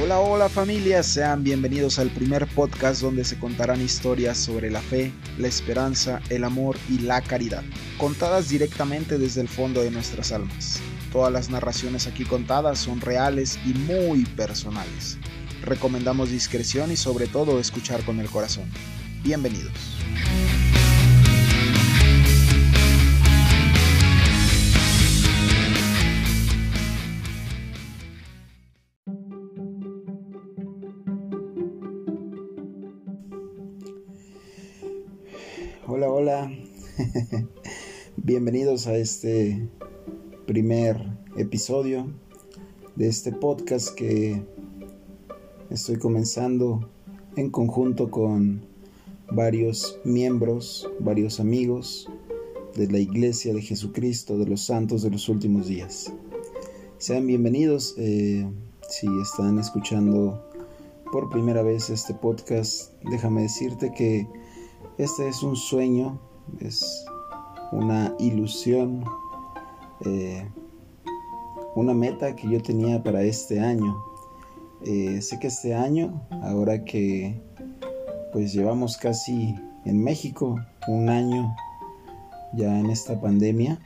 Hola, hola familia, sean bienvenidos al primer podcast donde se contarán historias sobre la fe, la esperanza, el amor y la caridad, contadas directamente desde el fondo de nuestras almas. Todas las narraciones aquí contadas son reales y muy personales. Recomendamos discreción y sobre todo escuchar con el corazón. Bienvenidos. Bienvenidos a este primer episodio de este podcast que estoy comenzando en conjunto con varios miembros, varios amigos de la Iglesia de Jesucristo de los Santos de los Últimos Días. Sean bienvenidos eh, si están escuchando por primera vez este podcast. Déjame decirte que este es un sueño, es una ilusión, eh, una meta que yo tenía para este año. Eh, sé que este año, ahora que pues llevamos casi en México un año ya en esta pandemia,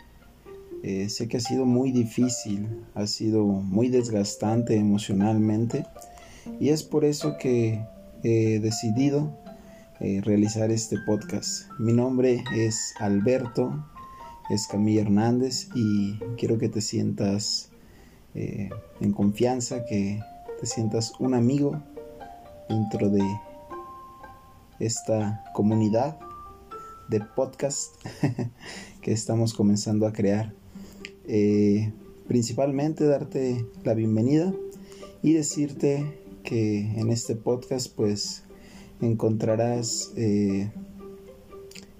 eh, sé que ha sido muy difícil, ha sido muy desgastante emocionalmente y es por eso que he decidido eh, realizar este podcast. Mi nombre es Alberto Escamilla Hernández y quiero que te sientas eh, en confianza, que te sientas un amigo dentro de esta comunidad de podcast que estamos comenzando a crear. Eh, principalmente darte la bienvenida y decirte que en este podcast pues encontrarás eh,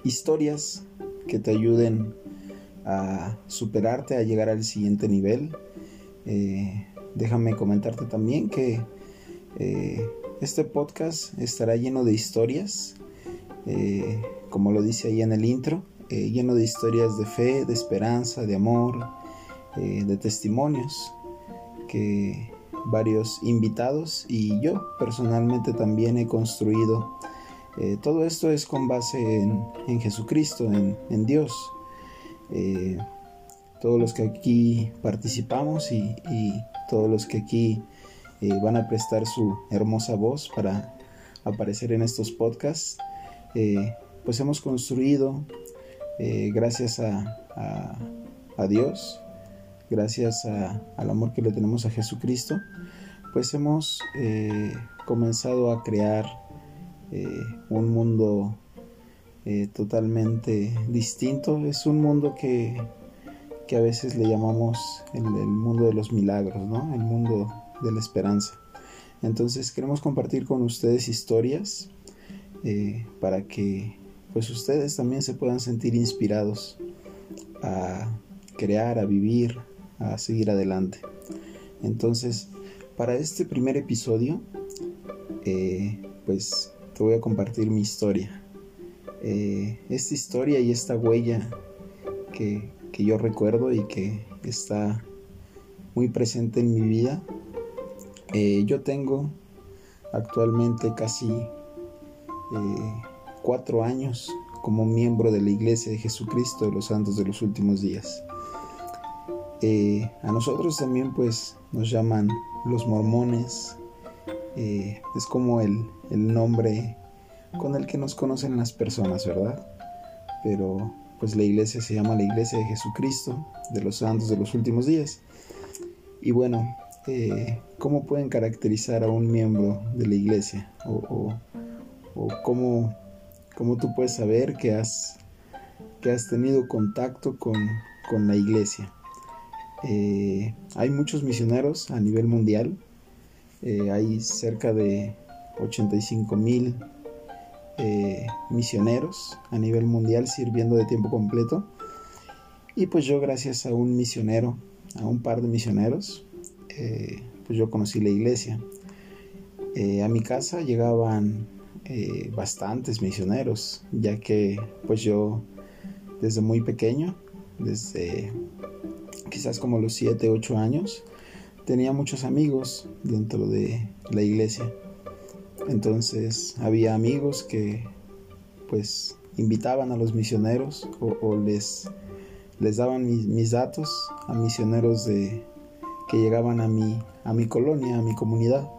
historias que te ayuden a superarte, a llegar al siguiente nivel. Eh, déjame comentarte también que eh, este podcast estará lleno de historias, como lo dice ahí en el intro, lleno de historias de fe, de esperanza, de amor, de testimonios que varios invitados y yo personalmente también he construido. Eh, todo esto es con base en, Jesucristo, en, Dios. Eh, todos los que aquí participamos y, todos los que aquí eh, van a prestar su hermosa voz para aparecer en estos podcasts, pues hemos construido, gracias a, a Dios, gracias al amor que le tenemos a Jesucristo, pues hemos eh, comenzado a crear eh, un mundo eh, totalmente distinto. Es un mundo que, a veces le llamamos el, el, mundo de los milagros, ¿no? El mundo de la esperanza. Entonces queremos compartir con ustedes historias para que pues ustedes también se puedan sentir inspirados a crear, a vivir, a seguir adelante. Entonces, para este primer episodio, eh, pues te voy a compartir mi historia. Eh, esta historia y esta huella que, yo recuerdo y que está muy presente en mi vida. Eh, yo tengo actualmente casi cuatro años como miembro de la Iglesia de Jesucristo de los Santos de los Últimos Días. Eh, a nosotros también pues nos llaman los mormones. Eh, es como el, nombre con el que nos conocen las personas, ¿verdad? Pero pues la iglesia se llama la iglesia de Jesucristo, de los santos de los últimos días. Y bueno, eh, ¿cómo pueden caracterizar a un miembro de la iglesia? O, cómo, tú puedes saber que has, que has tenido contacto con, con la iglesia. Eh, hay muchos misioneros a nivel mundial. Eh, hay cerca de 85 mil eh, misioneros a nivel mundial sirviendo de tiempo completo. Y pues yo gracias a un misionero, a un par de misioneros, pues yo conocí la iglesia. a mi casa llegaban bastantes misioneros, ya que pues yo desde muy pequeño, desde quizás como los 7, 8 años, tenía muchos amigos dentro de la iglesia. Entonces había amigos que pues invitaban a los misioneros o, les, les daban mis, datos a misioneros de, que llegaban a mi, a mi colonia, a mi comunidad.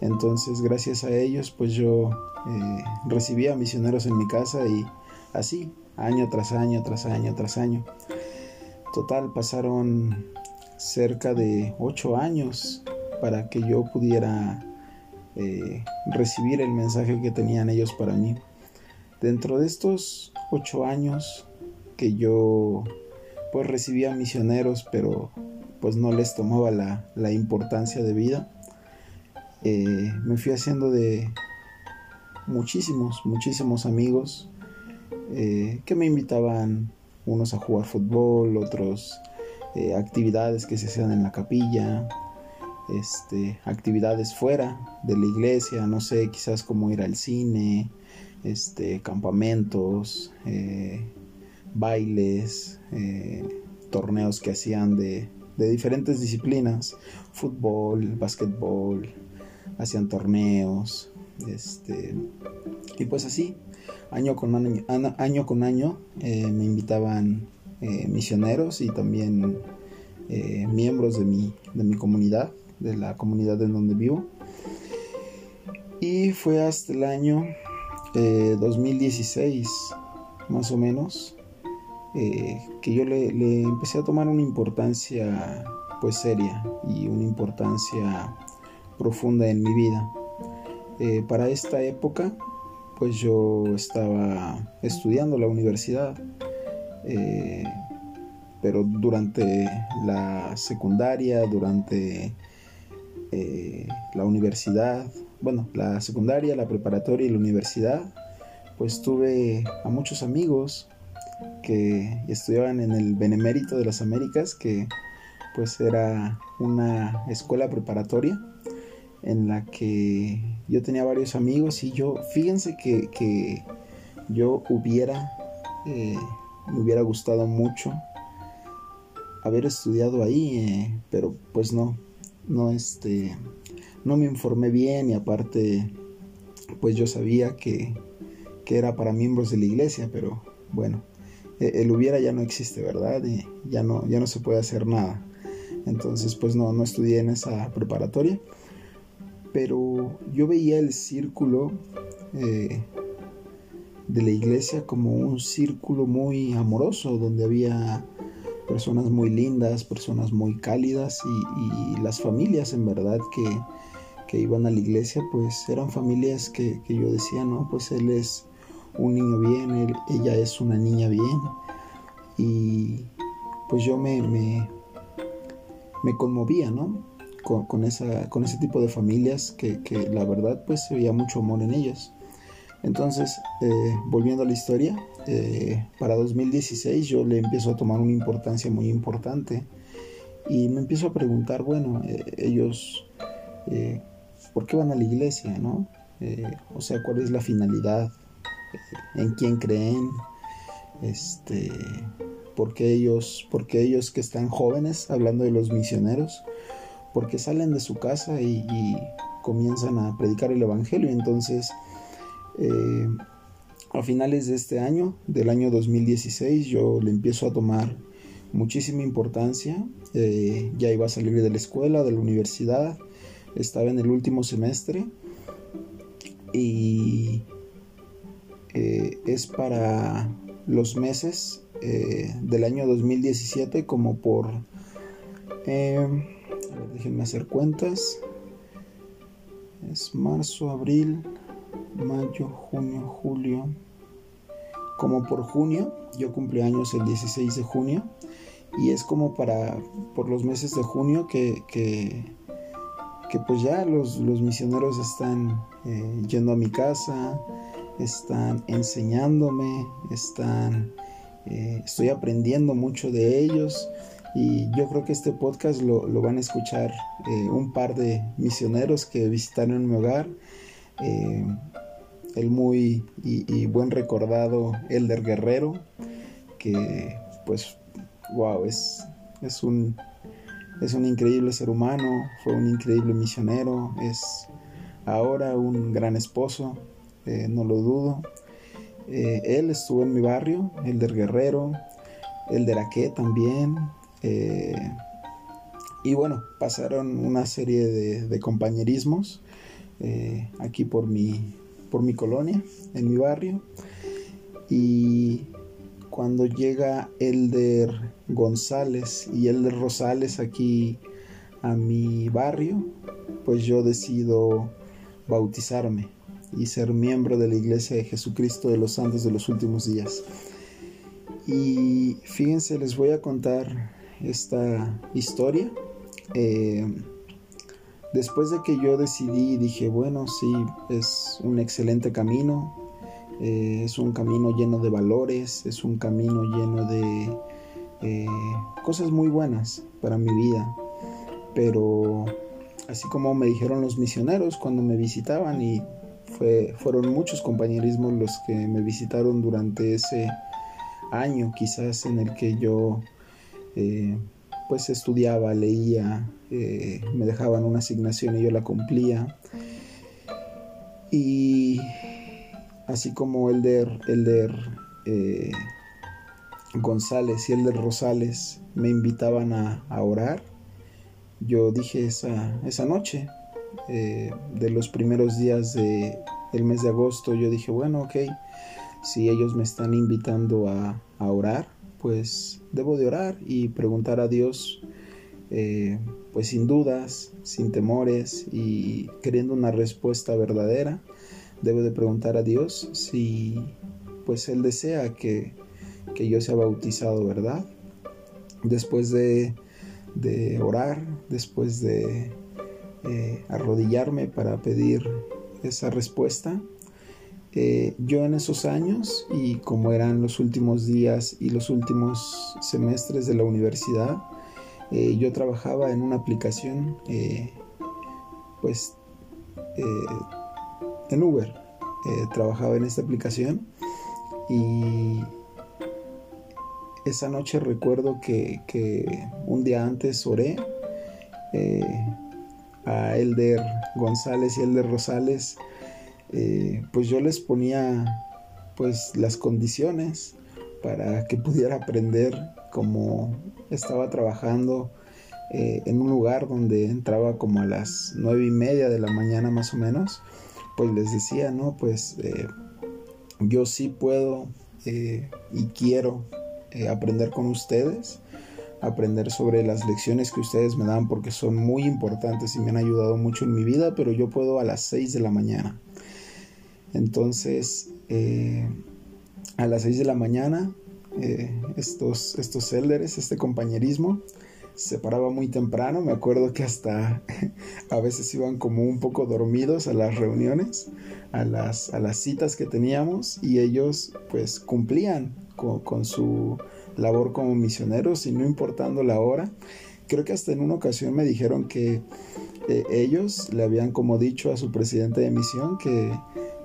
Entonces gracias a ellos pues yo eh, recibía misioneros en mi casa y así, año tras año, tras año, tras año. Total, pasaron cerca de ocho años para que yo pudiera eh, recibir el mensaje que tenían ellos para mí. Dentro de estos ocho años que yo pues recibía misioneros, pero pues no les tomaba la, importancia de vida, eh, me fui haciendo de muchísimos, muchísimos amigos eh, que me invitaban unos a jugar fútbol, otros eh, actividades que se hacían en la capilla, este, actividades fuera de la iglesia, no sé, quizás como ir al cine, este, campamentos, eh, bailes, torneos que hacían de, de diferentes disciplinas, fútbol, básquetbol, hacían torneos, este, y pues así, año con año, año, con año eh, me invitaban eh, misioneros y también eh, miembros de mi, de mi comunidad, de la comunidad en donde vivo. Y fue hasta el año 2016, más o menos, que yo le, le, empecé a tomar una importancia pues seria y una importancia profunda en mi vida. Para esta época pues yo estaba estudiando la universidad, eh, pero durante la secundaria, durante eh, la universidad, bueno, la secundaria, la preparatoria y la universidad, pues tuve a muchos amigos que estudiaban en el Benemérito de las Américas, que pues era una escuela preparatoria en la que yo tenía varios amigos y yo, fíjense que, yo hubiera, eh, me hubiera gustado mucho haber estudiado ahí, eh, pero pues no, no este, no me informé bien y aparte, pues yo sabía que, que era para miembros de la iglesia, pero bueno, e, el hubiera ya no existe, ¿verdad? Ya no, ya no se puede hacer nada. Entonces, pues no, no estudié en esa preparatoria pero yo veía el círculo eh, de la iglesia como un círculo muy amoroso, donde había personas muy lindas, personas muy cálidas y, las familias en verdad que, iban a la iglesia, pues eran familias que, yo decía, no, pues él es un niño bien, ella es una niña bien. Y pues yo me, me, me conmovía, ¿no? Con, esa, con ese tipo de familias que, la verdad pues se veía mucho amor en ellas. Entonces, eh, volviendo a la historia, eh, para 2016 yo le empiezo a tomar una importancia muy importante y me empiezo a preguntar, bueno, eh, ellos, ¿por qué van a la iglesia? ¿no? o sea, ¿cuál es la finalidad? ¿En quién creen? Este, ¿por qué ellos, porque ellos que están jóvenes, hablando de los misioneros, porque salen de su casa y, comienzan a predicar el Evangelio. Entonces, eh, a finales de este año, del año 2016, yo le empiezo a tomar muchísima importancia. Eh, ya iba a salir de la escuela, de la universidad, estaba en el último semestre y eh, es para los meses del año 2017 como por déjenme hacer cuentas. Es marzo, abril, mayo, junio, julio. Como por junio, yo cumplí años el 16 de junio. Y es como para, por los meses de junio que, que, pues ya los, misioneros están eh, yendo a mi casa, están enseñándome, están, eh, estoy aprendiendo mucho de ellos y yo creo que este podcast lo, van a escuchar eh, un par de misioneros que visitaron mi hogar. Eh, el muy y, buen recordado Elder Guerrero, que pues, wow, es, es un es un increíble ser humano, fue un increíble misionero, es ahora un gran esposo, eh, no lo dudo. Él estuvo en mi barrio, el del Guerrero, el de Raqué también. Eh, y bueno, pasaron una serie de, compañerismos aquí por mi, por mi colonia, en mi barrio. Y cuando llega Elder González y Elder Rosales aquí a mi barrio, pues yo decido bautizarme y ser miembro de la Iglesia de Jesucristo de los Santos de los Últimos Días. Y fíjense, les voy a contar esta historia. Eh, después de que yo decidí, dije, bueno, sí, es un excelente camino, eh, es un camino lleno de valores, es un camino lleno de eh, cosas muy buenas para mi vida. Pero así como me dijeron los misioneros cuando me visitaban y fue, fueron muchos compañerismos los que me visitaron durante ese año quizás en el que yo eh, pues estudiaba, leía, me dejaban una asignación y yo la cumplía. Y así como Elder, Elder eh, González y Elder Rosales me invitaban a, orar, yo dije esa, esa noche, eh, de los primeros días de, del mes de agosto, yo dije, bueno, ok, si ellos me están invitando a, orar, pues debo de orar y preguntar a Dios, eh, pues sin dudas, sin temores y queriendo una respuesta verdadera debe de preguntar a Dios si pues Él desea que, yo sea bautizado, ¿verdad? Después de, orar, después de eh, arrodillarme para pedir esa respuesta, eh, yo en esos años y como eran los últimos días y los últimos semestres de la universidad, eh, yo trabajaba en una aplicación pues en Uber. Eh, trabajaba en esta aplicación y esa noche recuerdo que, un día antes oré eh, a Elder González y Elder Rosales, eh, pues yo les ponía pues las condiciones para que pudiera aprender como estaba trabajando en un lugar donde entraba como a las nueve y media de la mañana más o menos pues les decía, ¿no? Pues eh, yo sí puedo eh, y quiero eh, aprender con ustedes, aprender sobre las lecciones que ustedes me dan porque son muy importantes y me han ayudado mucho en mi vida, pero yo puedo a las 6 de la mañana. Entonces, a las 6 de la mañana, estos, estos elders, este compañerismo, se paraba muy temprano, me acuerdo que hasta a veces iban como un poco dormidos a las reuniones, a las, a las citas que teníamos y ellos pues cumplían con, su labor como misioneros y no importando la hora. Creo que hasta en una ocasión me dijeron que eh, ellos le habían como dicho a su presidente de misión que,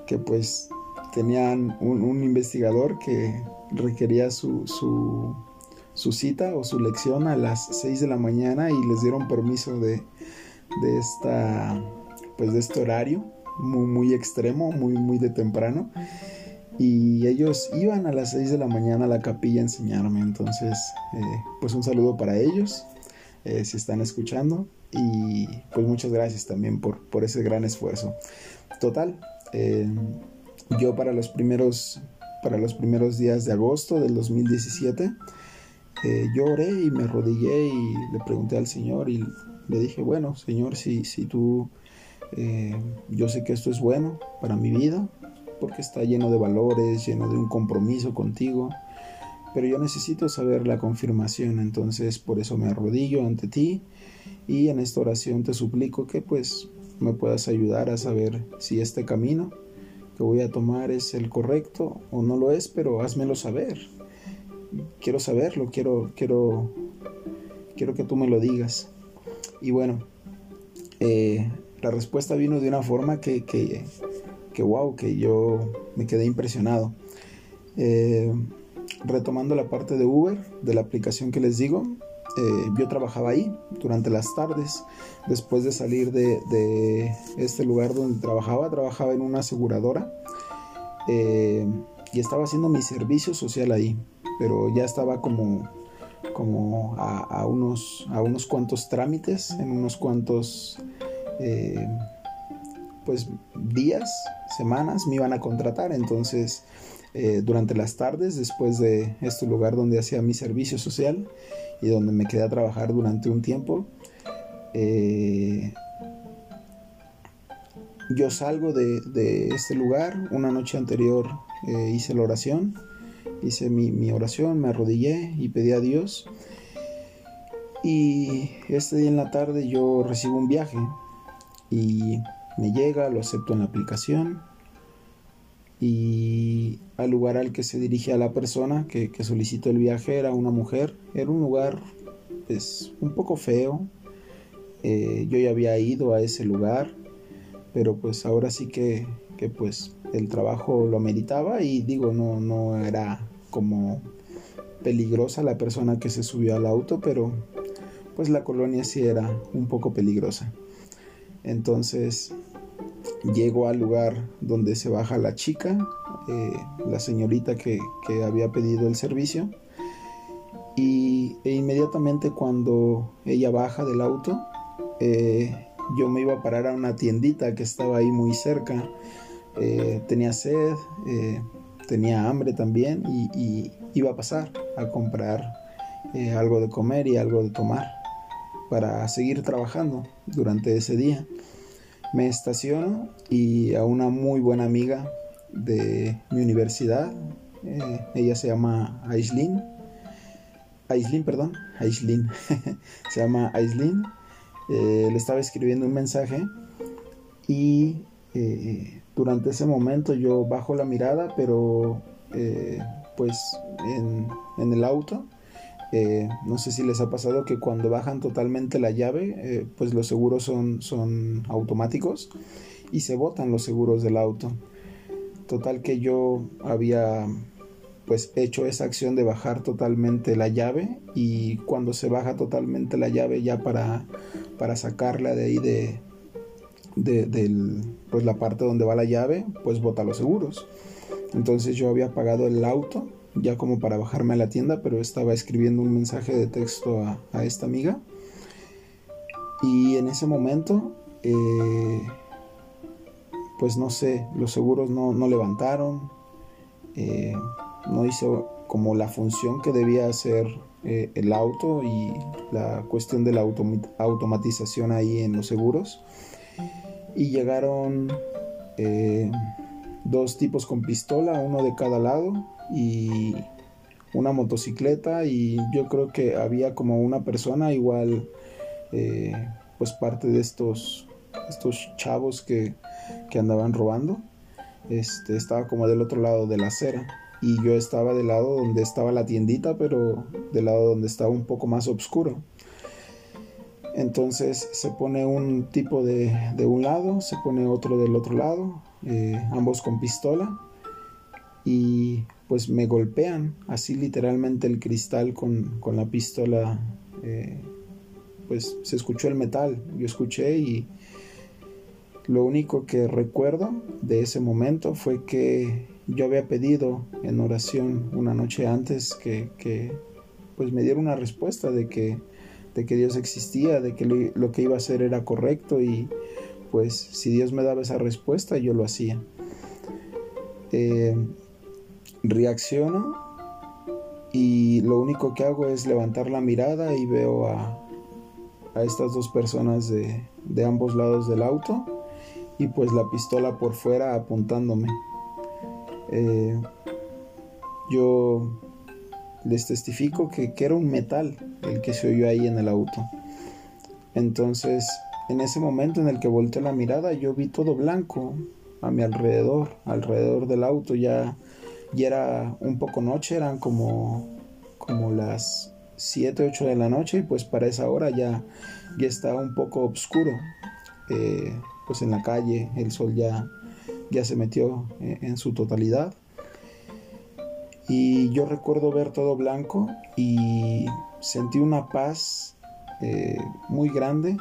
que pues tenían un, investigador que requería su, su su cita o su lección a las 6 de la mañana y les dieron permiso de, de esta pues de este horario muy muy extremo muy muy de temprano. Y ellos iban a las 6 de la mañana a la capilla a enseñarme. Entonces eh, pues un saludo para ellos eh, si están escuchando. Y pues muchas gracias también por, por ese gran esfuerzo. Total eh, yo para los primeros para los primeros días de agosto del 2017 eh, oré y me arrodillé y le pregunté al Señor y le dije, bueno, Señor, si, si tú, eh, yo sé que esto es bueno para mi vida, porque está lleno de valores, lleno de un compromiso contigo, pero yo necesito saber la confirmación, entonces por eso me arrodillo ante ti y en esta oración te suplico que pues me puedas ayudar a saber si este camino que voy a tomar es el correcto o no lo es, pero házmelo saber quiero saberlo, quiero, quiero, quiero que tú me lo digas. Y bueno, eh, la respuesta vino de una forma que, que, que, wow, que yo me quedé impresionado. Eh, retomando la parte de Uber, de la aplicación que les digo, eh, yo trabajaba ahí durante las tardes. Después de salir de, este lugar donde trabajaba, trabajaba en una aseguradora eh, y estaba haciendo mi servicio social ahí, pero ya estaba como, como a, unos, a unos cuantos trámites, en unos cuantos eh, pues días, semanas me iban a contratar, entonces eh, durante las tardes, después de este lugar donde hacía mi servicio social y donde me quedé a trabajar durante un tiempo, eh, yo salgo de, este lugar, una noche anterior eh, hice la oración, hice mi, mi, oración, me arrodillé y pedí a Dios. Y este día en la tarde yo recibo un viaje y me llega, lo acepto en la aplicación y al lugar al que se dirige a la persona que, solicitó el viaje era una mujer. Era un lugar pues un poco feo. Eh, yo ya había ido a ese lugar, pero pues ahora sí que, que pues el trabajo lo ameritaba y digo, no, no era como peligrosa la persona que se subió al auto, pero pues la colonia sí era un poco peligrosa. Entonces llego al lugar donde se baja la chica, eh, la señorita que, había pedido el servicio. Y e inmediatamente cuando ella baja del auto, eh, yo me iba a parar a una tiendita que estaba ahí muy cerca. Eh, tenía sed, tenía hambre también y, iba a pasar a comprar algo de comer y algo de tomar para seguir trabajando durante ese día me estaciono y a una muy buena amiga de mi universidad, eh, ella se llama Aislin, Aislin, perdón, Aislin, se llama Aislin, eh, le estaba escribiendo un mensaje y eh, durante ese momento yo bajo la mirada, pero pues en, en el auto eh, no sé si les ha pasado que cuando bajan totalmente la llave, eh, pues los seguros son, son automáticos y se botan los seguros del auto. Total que yo había pues hecho esa acción de bajar totalmente la llave y cuando se baja totalmente la llave ya para, para sacarla de ahí de, de, pues la parte donde va la llave, pues bota los seguros. Entonces yo había pagado el auto ya como para bajarme a la tienda, pero estaba escribiendo un mensaje de texto a, esta amiga. Y en ese momento, eh, pues no sé, los seguros no, levantaron, eh, no hizo como la función que debía hacer eh, el auto y la cuestión de la automatización ahí en los seguros. Y llegaron dos tipos con pistola, uno de cada lado, y una motocicleta y yo creo que había como una persona igual eh, pues parte de estos estos chavos que, andaban robando. Este estaba como del otro lado de la acera y yo estaba del lado donde estaba la tiendita pero del lado donde estaba un poco más oscuro. Entonces se pone un tipo de, de un lado se pone otro del otro lado eh, ambos con pistola y pues me golpean así literalmente el cristal con, la pistola eh, pues se escuchó el metal yo escuché y lo único que recuerdo de ese momento fue que yo había pedido en oración una noche antes que, pues me diera una respuesta de que, de que Dios existía, de que lo, que iba a hacer era correcto y pues si Dios me daba esa respuesta yo lo hacía. Eh, reacciono y lo único que hago es levantar la mirada y veo a, a estas dos personas de, de, ambos lados del auto y pues la pistola por fuera apuntándome. Eh, yo les testifico que, que, era un metal el que se oyó ahí en el auto. Entonces, en ese momento en el que volteé la mirada, yo vi todo blanco a mi alrededor, alrededor del auto, ya y era un poco noche, eran como, como las 7, 8 de la noche y pues para esa hora ya, ya estaba un poco oscuro. Eh, pues en la calle el sol ya, ya se metió en, en su totalidad. Y yo recuerdo ver todo blanco y sentí una paz eh, muy grande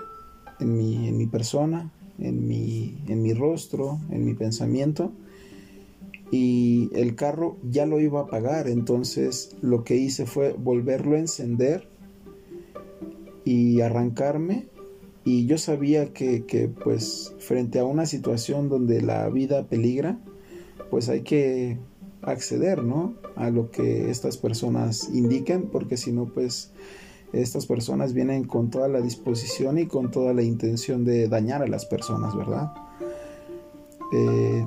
en mi, en mi persona, en mi, en mi rostro, en mi pensamiento. Y el carro ya lo iba a apagar, entonces lo que hice fue volverlo a encender y arrancarme. Y yo sabía que, que pues frente a una situación donde la vida peligra, pues hay que acceder, ¿no? A lo que estas personas indiquen, porque si no, pues estas personas vienen con toda la disposición y con toda la intención de dañar a las personas, ¿verdad? Eh,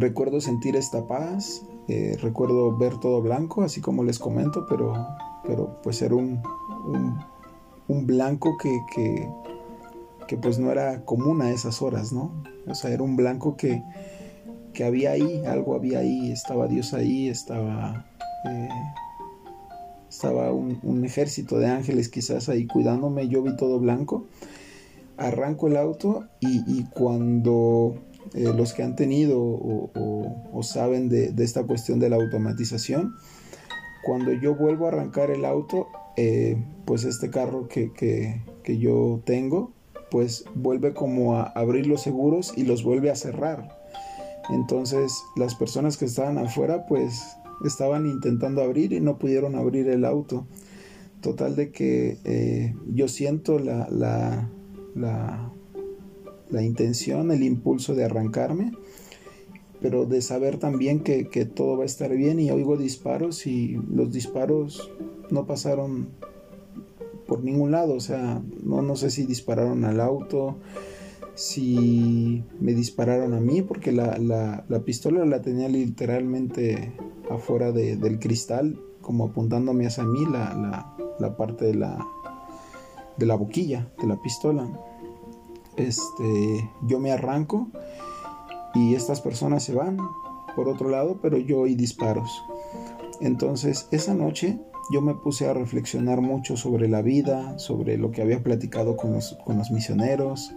recuerdo sentir esta paz, eh, recuerdo ver todo blanco, así como les comento, pero, pero pues era un, un, blanco que, que, pues no era común a esas horas, ¿no? O sea, era un blanco que, que había ahí, algo había ahí, estaba Dios ahí, estaba... Eh, estaba un, ejército de ángeles quizás ahí cuidándome, yo vi todo blanco, arranco el auto y, cuando eh, los que han tenido o, saben de, esta cuestión de la automatización, cuando yo vuelvo a arrancar el auto, eh, pues este carro que, que, yo tengo, pues vuelve como a abrir los seguros y los vuelve a cerrar. Entonces las personas que estaban afuera, pues estaban intentando abrir y no pudieron abrir el auto. Total de que eh, yo siento la, la, la, intención, el impulso de arrancarme, pero de saber también que, todo va a estar bien y oigo disparos y los disparos no pasaron por ningún lado, o sea, no, no sé si dispararon al auto, si me dispararon a mí, porque la, la pistola la tenía literalmente afuera del cristal, como apuntándome hacia mí la, la, parte de la, de la boquilla de la pistola. Este, yo me arranco y estas personas se van por otro lado, pero yo oí disparos. Entonces, esa noche yo me puse a reflexionar mucho sobre la vida, sobre lo que había platicado con los, con los misioneros.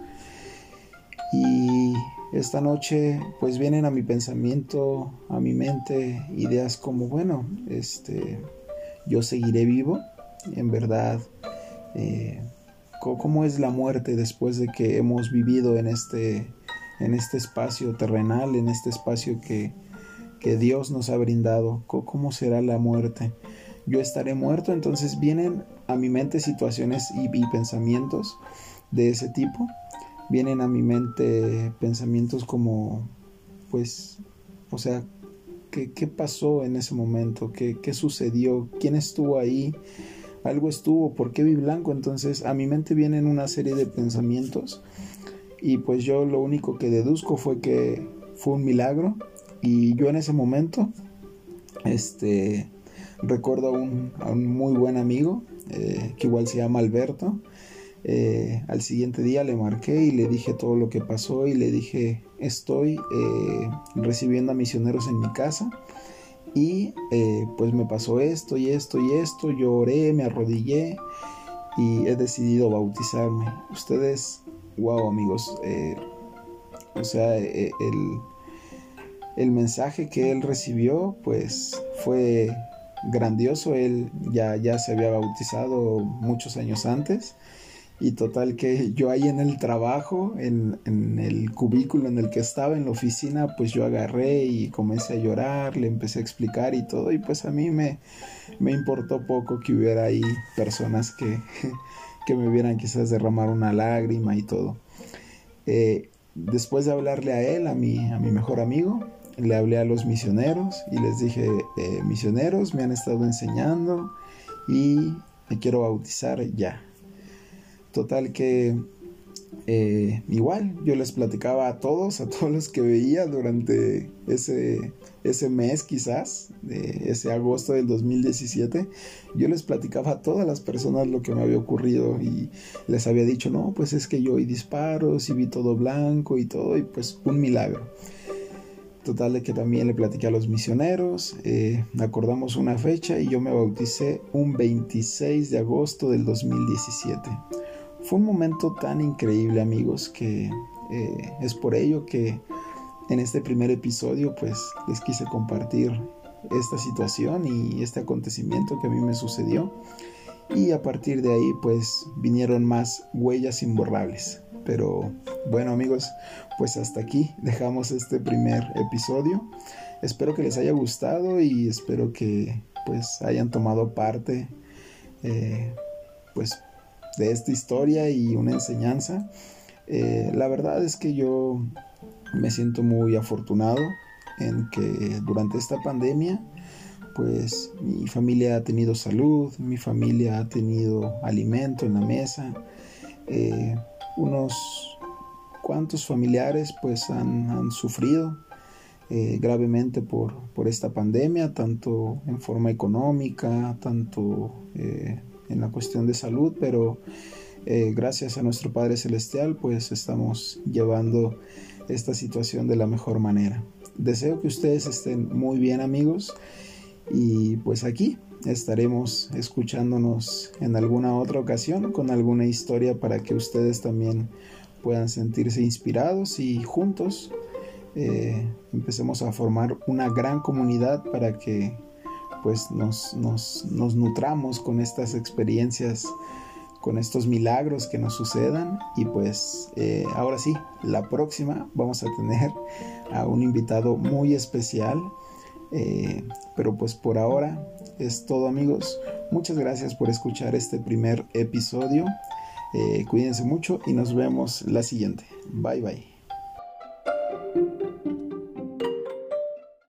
Y esta noche pues vienen a mi pensamiento, a mi mente ideas como, bueno, este, yo seguiré vivo, en verdad, eh, cómo es la muerte después de que hemos vivido en este, en este espacio terrenal, en este espacio que, que Dios nos ha brindado, cómo será la muerte. Yo estaré muerto, entonces vienen a mi mente situaciones y pensamientos de ese tipo vienen a mi mente pensamientos como, pues, o sea, ¿qué, qué pasó en ese momento? ¿Qué, ¿Qué, sucedió? ¿Quién estuvo ahí? Algo estuvo, ¿por qué vi blanco? Entonces a mi mente vienen una serie de pensamientos y pues yo lo único que deduzco fue que fue un milagro y yo en ese momento, este, recuerdo a un, a un muy buen amigo eh, que igual se llama Alberto, eh, al siguiente día le marqué y le dije todo lo que pasó y le dije estoy eh, recibiendo a misioneros en mi casa y eh, pues me pasó esto y esto y esto, yo oré, me arrodillé y he decidido bautizarme. Ustedes, wow amigos, o sea, el, el mensaje que él recibió pues fue grandioso, él ya, ya se había bautizado muchos años antes y total que yo ahí en el trabajo, en, el cubículo en el que estaba, en la oficina, pues yo agarré y comencé a llorar, le empecé a explicar y todo. Y pues a mí me, me importó poco que hubiera ahí personas que, que me vieran quizás derramar una lágrima y todo. Eh, después de hablarle a él, a mi, a mi mejor amigo, le hablé a los misioneros y les dije, eh, misioneros, me han estado enseñando y me quiero bautizar ya. Total que eh, igual yo les platicaba a todos, a todos los que veía durante ese, ese mes quizás, ese agosto del 2017, yo les platicaba a todas las personas lo que me había ocurrido y les había dicho, no, pues es que yo oí disparos y vi todo blanco y todo y pues un milagro. Total de que también le platiqué a los misioneros, eh, acordamos una fecha y yo me bauticé un 26 de agosto del 2017. Fue un momento tan increíble amigos que eh, es por ello que en este primer episodio pues les quise compartir esta situación y este acontecimiento que a mí me sucedió y a partir de ahí pues vinieron más huellas imborrables. Pero bueno amigos, pues hasta aquí dejamos este primer episodio. Espero que les haya gustado y espero que pues hayan tomado parte eh, pues de esta historia y una enseñanza. Eh, la verdad es que yo me siento muy afortunado en que durante esta pandemia pues mi familia ha tenido salud, mi familia ha tenido alimento en la mesa, eh, unos cuantos familiares pues han, sufrido eh, gravemente por, esta pandemia, tanto en forma económica, tanto en la cuestión de salud, pero gracias a nuestro Padre Celestial pues estamos llevando esta situación de la mejor manera. Deseo que ustedes estén muy bien amigos y pues aquí estaremos escuchándonos en alguna otra ocasión con alguna historia para que ustedes también puedan sentirse inspirados y juntos eh, empecemos a formar una gran comunidad para que pues nos, nos, nutramos con estas experiencias con estos milagros que nos sucedan y pues eh, ahora sí la próxima vamos a tener a un invitado muy especial eh, pero pues por ahora es todo amigos. Muchas gracias por escuchar este primer episodio. Eh, cuídense mucho y nos vemos la siguiente. Bye bye.